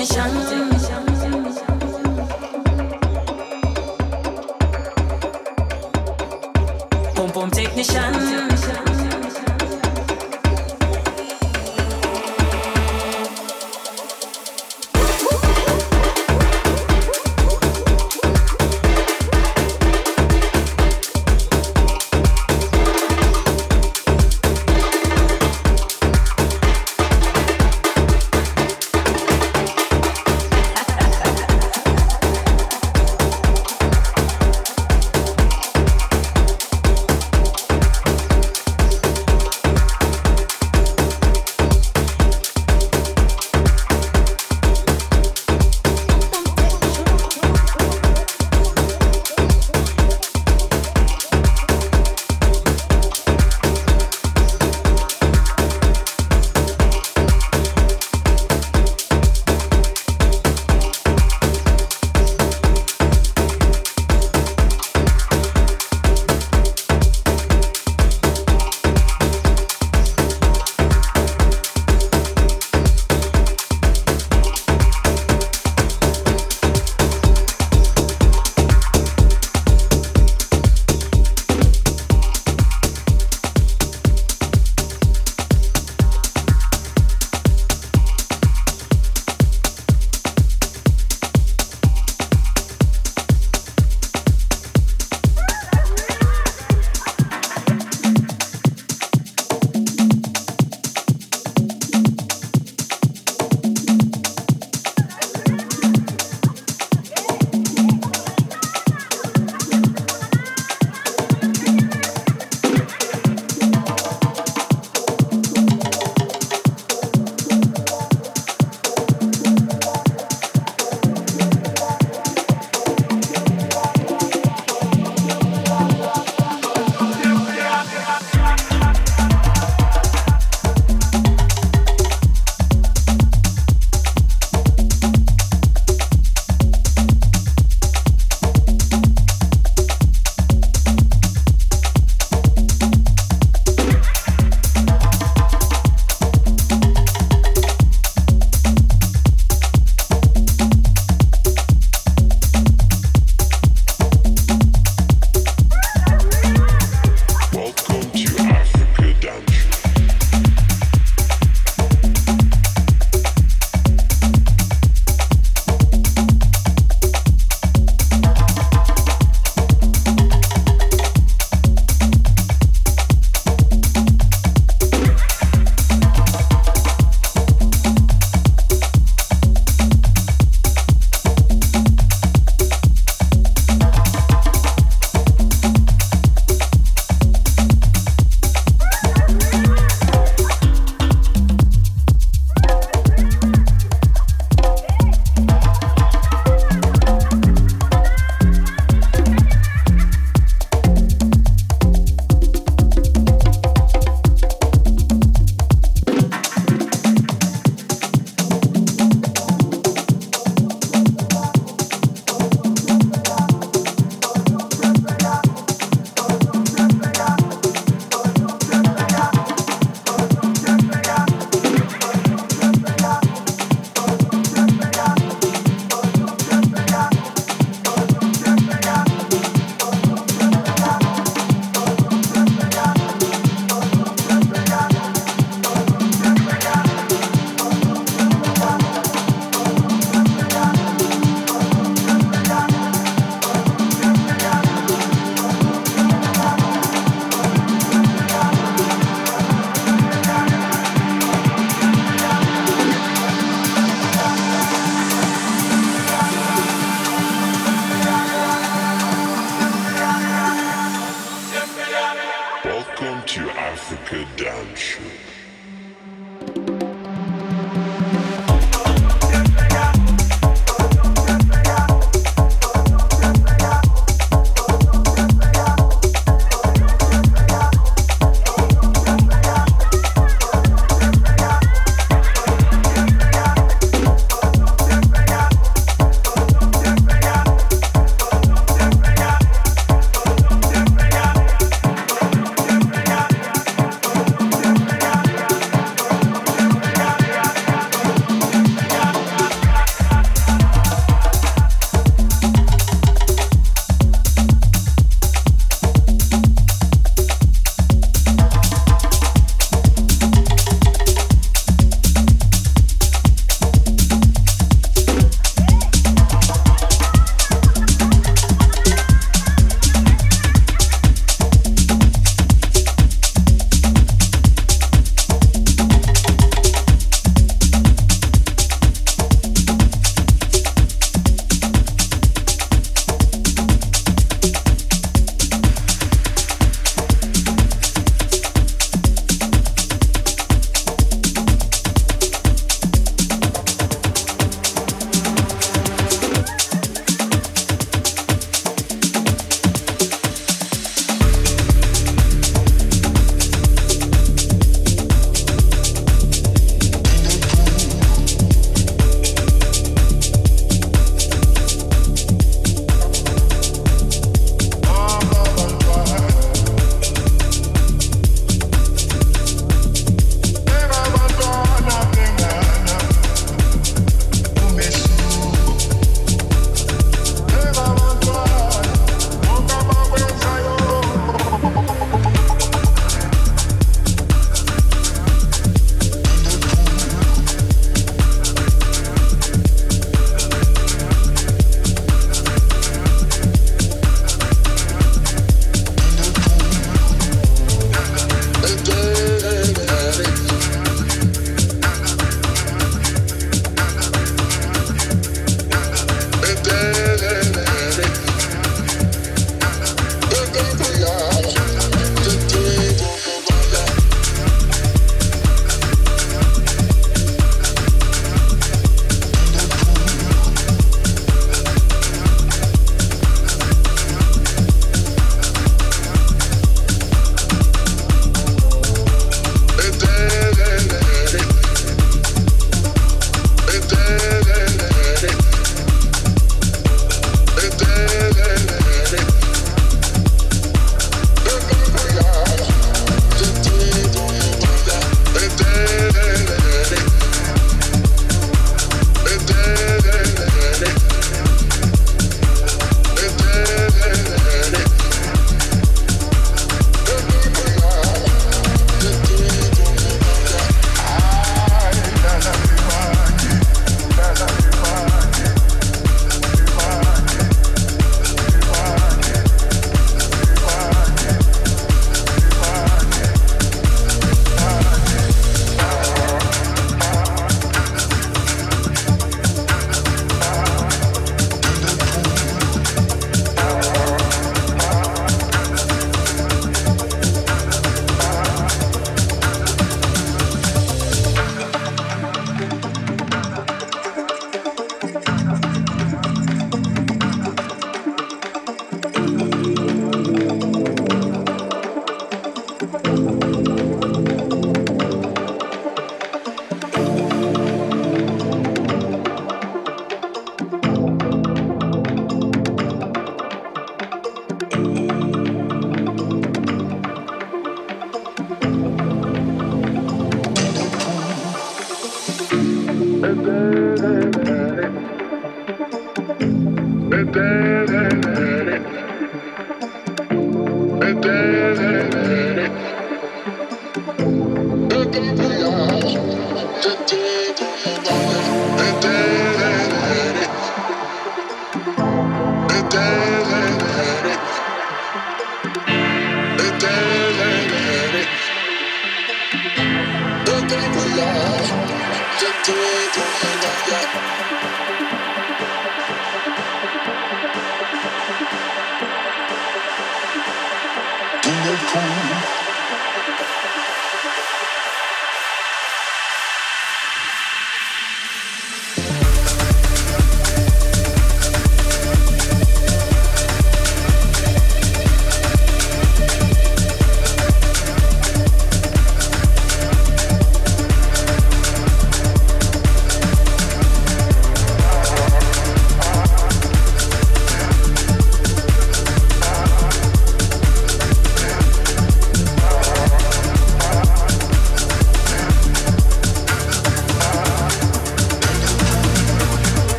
the shanty.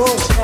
oh.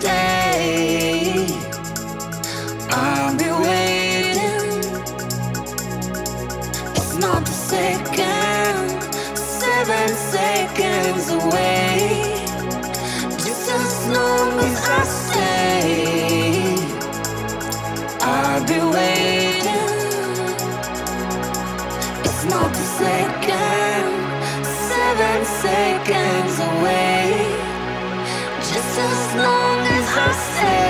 stay. Yes.